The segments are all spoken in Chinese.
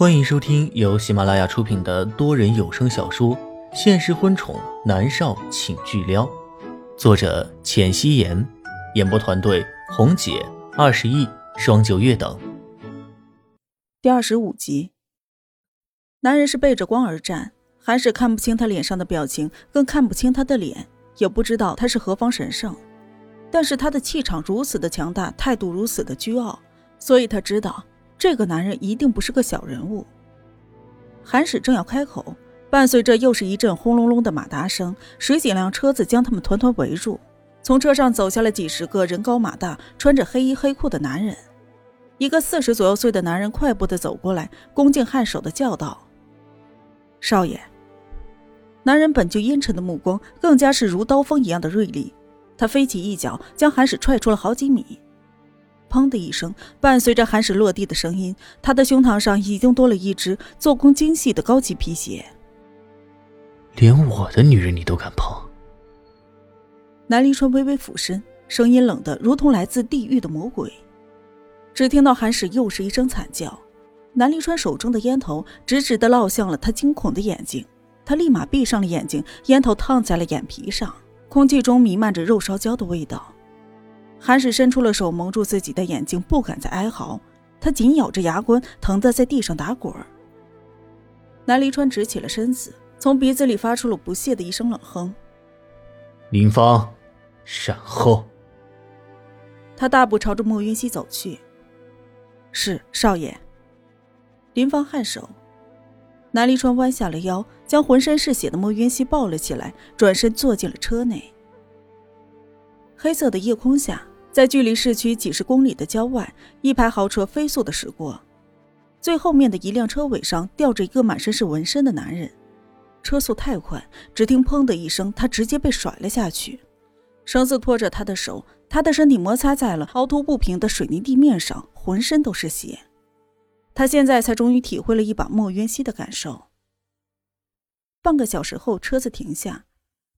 欢迎收听由喜马拉雅出品的多人有声小说《现实婚宠男少请巨撩》，作者：浅汐颜，演播团队：红姐、二十亿、双九月等。第二十五集，男人是背着光而战，韩使看不清他脸上的表情，更看不清他的脸，也不知道他是何方神圣。但是他的气场如此的强大，态度如此的倨傲，所以他知道。这个男人一定不是个小人物。韩使正要开口，伴随着又是一阵轰隆隆的马达声，十几辆车子将他们团团围住。从车上走下来几十个人高马大、穿着黑衣黑裤的男人。一个四十左右岁的男人快步的走过来，恭敬颔首的叫道：“少爷。”男人本就阴沉的目光更加是如刀锋一样的锐利，他飞起一脚，将韩使踹出了好几米。砰的一声，伴随着韩使落地的声音，他的胸膛上已经多了一只做工精细的高级皮鞋。连我的女人你都敢碰？南离川微微俯身，声音冷得如同来自地狱的魔鬼。只听到韩使又是一声惨叫，南离川手中的烟头直直的落向了他惊恐的眼睛，他立马闭上了眼睛，烟头烫在了眼皮上，空气中弥漫着肉烧焦的味道。韩氏伸出了手，蒙住自己的眼睛，不敢再哀嚎。他紧咬着牙关，疼得在地上打滚。南离川直起了身子，从鼻子里发出了不屑的一声冷哼：“林芳，善后。”他大步朝着莫云熙走去。“是少爷。”林芳颔首。南离川弯下了腰，将浑身是血的莫云熙抱了起来，转身坐进了车内。黑色的夜空下。在距离市区几十公里的郊外，一排豪车飞速的驶过，最后面的一辆车尾上吊着一个满身是纹身的男人，车速太快，只听“砰”的一声，他直接被甩了下去，绳子拖着他的手，他的身体摩擦在了凹凸不平的水泥地面上，浑身都是血。他现在才终于体会了一把莫渊熙的感受。半个小时后，车子停下。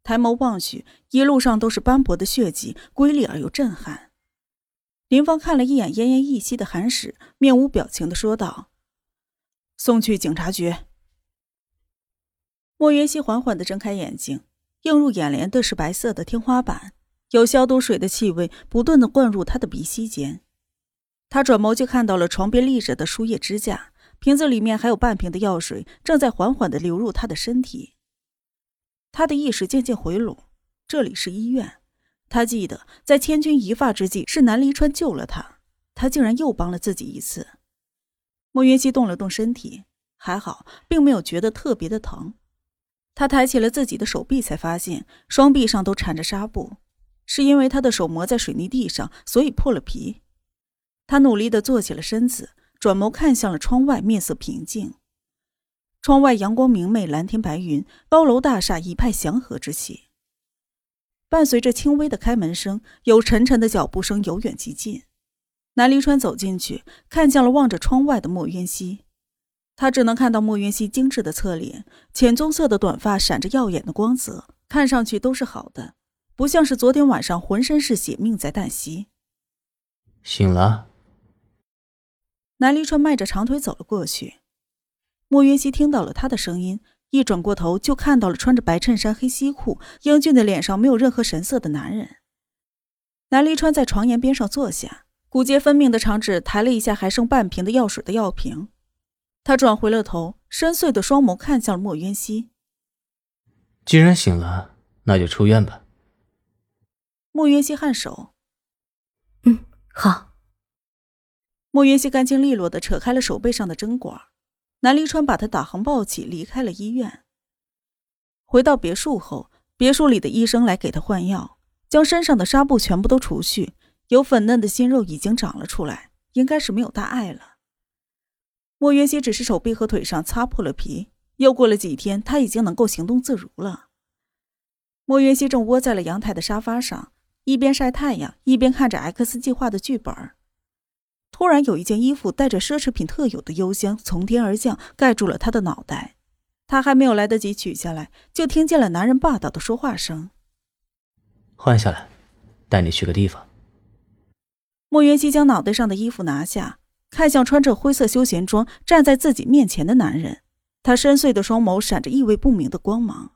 抬眸望去，一路上都是斑驳的血迹，瑰丽而又震撼。林芳看了一眼奄奄一息的韩史，面无表情的说道：“送去警察局。”莫云熙缓缓的睁开眼睛，映入眼帘的是白色的天花板，有消毒水的气味不断的灌入他的鼻息间。他转眸就看到了床边立着的输液支架，瓶子里面还有半瓶的药水，正在缓缓的流入他的身体。他的意识渐渐回笼，这里是医院。他记得在千钧一发之际，是南离川救了他，他竟然又帮了自己一次。莫云熙动了动身体，还好，并没有觉得特别的疼。他抬起了自己的手臂，才发现双臂上都缠着纱布，是因为他的手磨在水泥地上，所以破了皮。他努力的坐起了身子，转眸看向了窗外，面色平静。窗外阳光明媚，蓝天白云，高楼大厦一派祥和之气。伴随着轻微的开门声，有沉沉的脚步声由远及近。南离川走进去，看向了望着窗外的莫渊熙。他只能看到莫渊熙精致的侧脸，浅棕色的短发闪着耀眼的光泽，看上去都是好的，不像是昨天晚上浑身是血，命在旦夕。醒了。南离川迈着长腿走了过去。莫云熙听到了他的声音，一转过头就看到了穿着白衬衫、黑西裤、英俊的脸上没有任何神色的男人。南离川在床沿边上坐下，骨节分明的长指抬了一下还剩半瓶的药水的药瓶。他转回了头，深邃的双眸看向了莫云熙。既然醒了，那就出院吧。莫云熙颔首，嗯，好。莫云熙干净利落的扯开了手背上的针管。南离川把他打横抱起，离开了医院。回到别墅后，别墅里的医生来给他换药，将身上的纱布全部都除去，有粉嫩的新肉已经长了出来，应该是没有大碍了。莫云熙只是手臂和腿上擦破了皮，又过了几天，他已经能够行动自如了。莫云熙正窝在了阳台的沙发上，一边晒太阳，一边看着 X 计划的剧本。突然，有一件衣服带着奢侈品特有的幽香从天而降，盖住了他的脑袋。他还没有来得及取下来，就听见了男人霸道的说话声：“换下来，带你去个地方。”莫云熙将脑袋上的衣服拿下，看向穿着灰色休闲装站在自己面前的男人，他深邃的双眸闪着意味不明的光芒。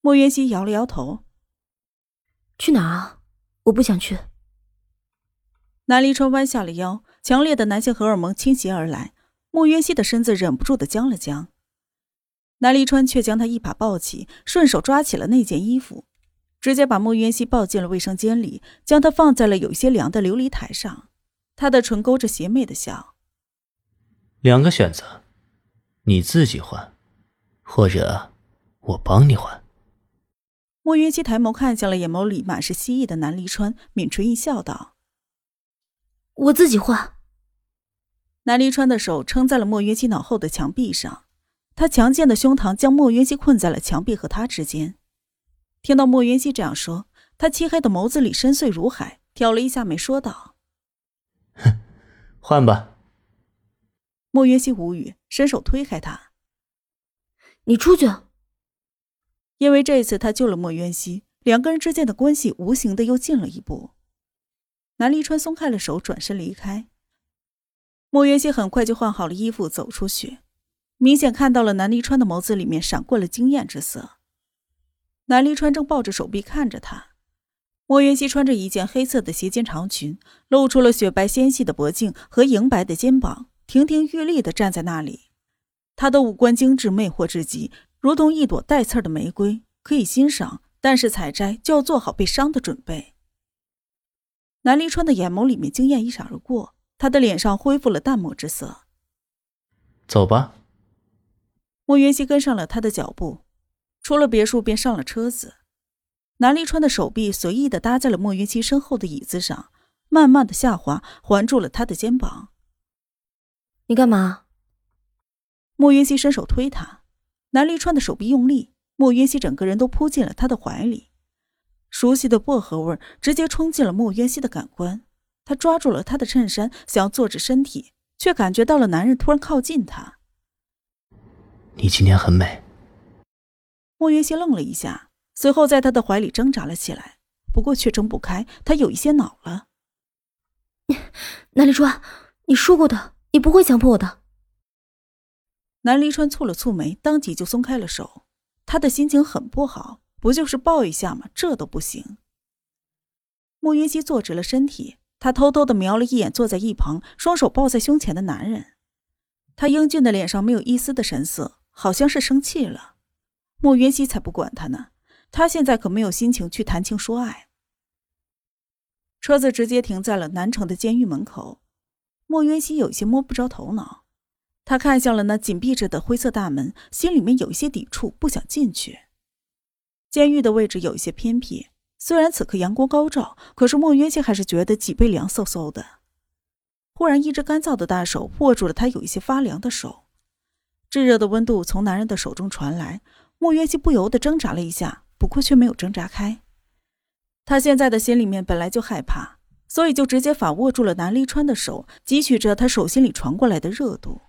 莫元熙摇了摇头：“去哪啊？我不想去。”南离川弯下了腰，强烈的男性荷尔蒙倾袭而来，莫渊熙的身子忍不住的僵了僵。南离川却将他一把抱起，顺手抓起了那件衣服，直接把莫渊熙抱进了卫生间里，将他放在了有些凉的琉璃台上。他的唇勾着邪魅的笑。两个选择，你自己换，或者我帮你换。莫云熙抬眸看向了眼眸里满是希意的南离川，抿唇一笑，道：“我自己换。”南离川的手撑在了莫云熙脑后的墙壁上，他强健的胸膛将莫云熙困在了墙壁和他之间。听到莫云熙这样说，他漆黑的眸子里深邃如海，挑了一下眉，说道。哼，换吧。莫云熙无语，伸手推开他：“你出去。”因为这次他救了莫渊熙，两个人之间的关系无形的又近了一步。南离川松开了手，转身离开。莫渊熙很快就换好了衣服，走出去，明显看到了南离川的眸子里面闪过了惊艳之色。南离川正抱着手臂看着他。莫云熙穿着一件黑色的斜肩长裙，露出了雪白纤细的脖颈和莹白的肩膀，亭亭玉立的站在那里。她的五官精致魅惑至极，如同一朵带刺的玫瑰，可以欣赏，但是采摘就要做好被伤的准备。南离川的眼眸里面惊艳一闪而过，他的脸上恢复了淡漠之色。走吧。莫云熙跟上了他的脚步，出了别墅便上了车子。南离川的手臂随意的搭在了莫云熙身后的椅子上，慢慢的下滑，环住了他的肩膀。你干嘛？莫云熙伸手推他，南离川的手臂用力，莫云熙整个人都扑进了他的怀里。熟悉的薄荷味直接冲进了莫云熙的感官，他抓住了他的衬衫，想要坐直身体，却感觉到了男人突然靠近他。你今天很美。莫云熙愣了一下。随后，在他的怀里挣扎了起来，不过却挣不开。他有一些恼了。南离川，你说过的，你不会强迫我的。南离川蹙了蹙眉，当即就松开了手。他的心情很不好，不就是抱一下吗？这都不行。莫云熙坐直了身体，他偷偷的瞄了一眼坐在一旁、双手抱在胸前的男人。他英俊的脸上没有一丝的神色，好像是生气了。莫云熙才不管他呢。他现在可没有心情去谈情说爱。车子直接停在了南城的监狱门口，莫云熙有些摸不着头脑。他看向了那紧闭着的灰色大门，心里面有一些抵触，不想进去。监狱的位置有一些偏僻，虽然此刻阳光高照，可是莫云熙还是觉得脊背凉飕飕的。忽然，一只干燥的大手握住了他有一些发凉的手，炙热的温度从男人的手中传来，莫云熙不由得挣扎了一下。不过却没有挣扎开，他现在的心里面本来就害怕，所以就直接反握住了南离川的手，汲取着他手心里传过来的热度。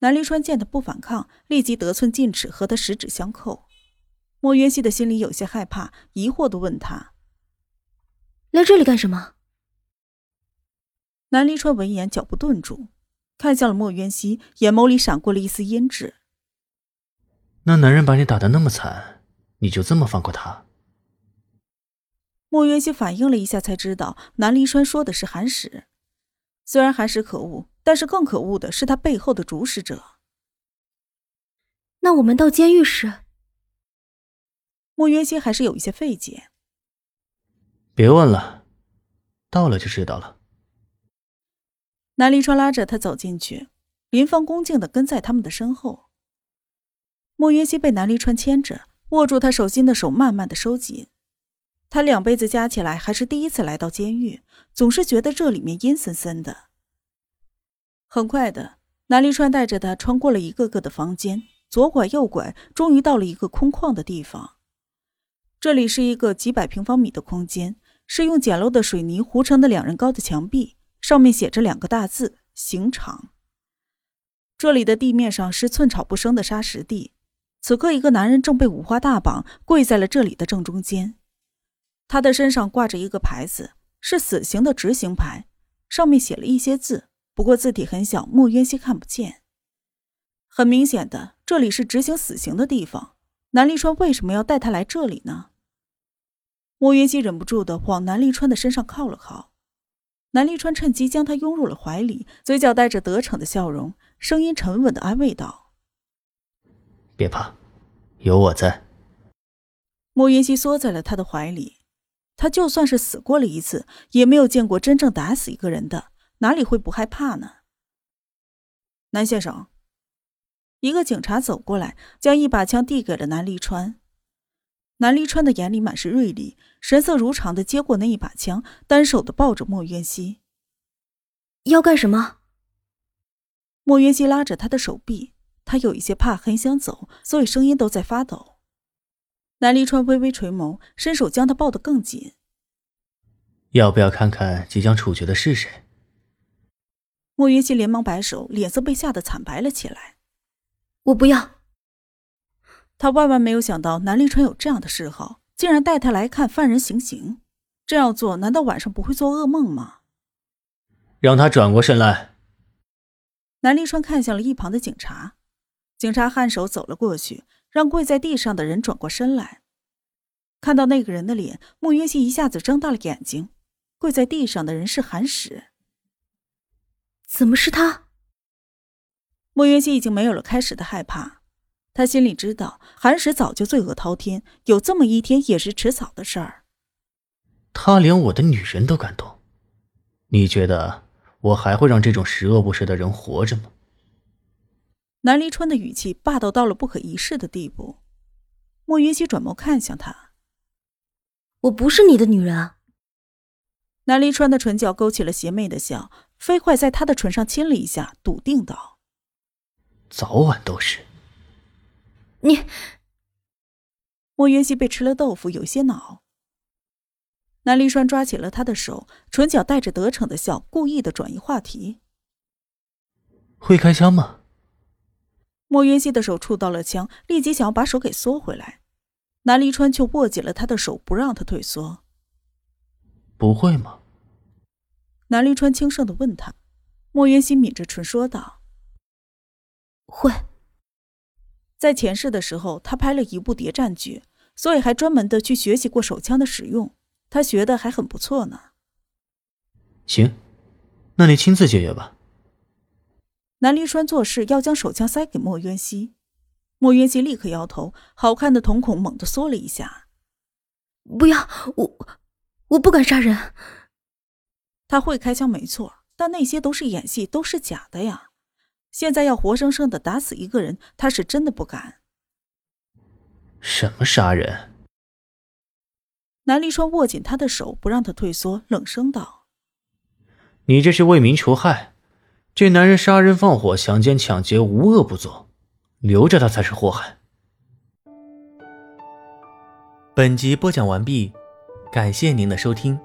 南离川见他不反抗，立即得寸进尺和他十指相扣。莫渊熙的心里有些害怕，疑惑的问他：“来这里干什么？”南离川闻言，脚步顿住，看向了莫渊熙，眼眸里闪过了一丝阴鸷。那男人把你打的那么惨。你就这么放过他？莫渊熙反应了一下，才知道南离川说的是韩石。虽然韩石可恶，但是更可恶的是他背后的主使者。那我们到监狱时，莫渊熙还是有一些费解。别问了，到了就知道了。南离川拉着他走进去，林芳恭敬的跟在他们的身后。莫渊熙被南离川牵着。握住他手心的手慢慢的收紧，他两辈子加起来还是第一次来到监狱，总是觉得这里面阴森森的。很快的，南离川带着他穿过了一个个的房间，左拐右拐，终于到了一个空旷的地方。这里是一个几百平方米的空间，是用简陋的水泥糊成的两人高的墙壁，上面写着两个大字“刑场”。这里的地面上是寸草不生的沙石地。此刻，一个男人正被五花大绑，跪在了这里的正中间。他的身上挂着一个牌子，是死刑的执行牌，上面写了一些字，不过字体很小，莫渊熙看不见。很明显的，这里是执行死刑的地方。南立川为什么要带他来这里呢？莫云熙忍不住的往南立川的身上靠了靠。南立川趁机将他拥入了怀里，嘴角带着得逞的笑容，声音沉稳的安慰道：“别怕，有我在。”莫云熙缩在了他的怀里。他就算是死过了一次，也没有见过真正打死一个人的，哪里会不害怕呢？南先生，一个警察走过来，将一把枪递给了南立川。南离川的眼里满是锐利，神色如常的接过那一把枪，单手的抱着莫渊熙。要干什么？莫渊熙拉着他的手臂，他有一些怕，很想走，所以声音都在发抖。南离川微微垂眸，伸手将他抱得更紧。要不要看看即将处决的是谁？莫云熙连忙摆手，脸色被吓得惨白了起来。我不要。他万万没有想到南立川有这样的嗜好，竟然带他来看犯人行刑。这样做，难道晚上不会做噩梦吗？让他转过身来。南立川看向了一旁的警察，警察颔首走了过去。让跪在地上的人转过身来，看到那个人的脸，穆云熙一下子睁大了眼睛。跪在地上的人是韩史，怎么是他？穆云熙已经没有了开始的害怕，他心里知道韩石早就罪恶滔天，有这么一天也是迟早的事儿。他连我的女人都敢动，你觉得我还会让这种十恶不赦的人活着吗？南离川的语气霸道到了不可一世的地步。莫云熙转眸看向他：“我不是你的女人。”南离川的唇角勾起了邪魅的笑，飞快在他的唇上亲了一下，笃定道：“早晚都是。”你。莫云熙被吃了豆腐，有些恼。南离川抓起了他的手，唇角带着得逞的笑，故意的转移话题：“会开枪吗？”莫云熙的手触到了枪，立即想要把手给缩回来，南离川却握紧了他的手，不让他退缩。不会吗？南离川轻声的问他。莫云熙抿着唇说道：“会。在前世的时候，他拍了一部谍战剧，所以还专门的去学习过手枪的使用，他学的还很不错呢。”行，那你亲自解决吧。南离川做事要将手枪塞给莫渊熙，莫渊熙立刻摇头，好看的瞳孔猛地缩了一下。不要，我我不敢杀人。他会开枪没错，但那些都是演戏，都是假的呀。现在要活生生的打死一个人，他是真的不敢。什么杀人？南离川握紧他的手，不让他退缩，冷声道：“你这是为民除害。”这男人杀人放火、强奸抢劫，无恶不作，留着他才是祸害。本集播讲完毕，感谢您的收听。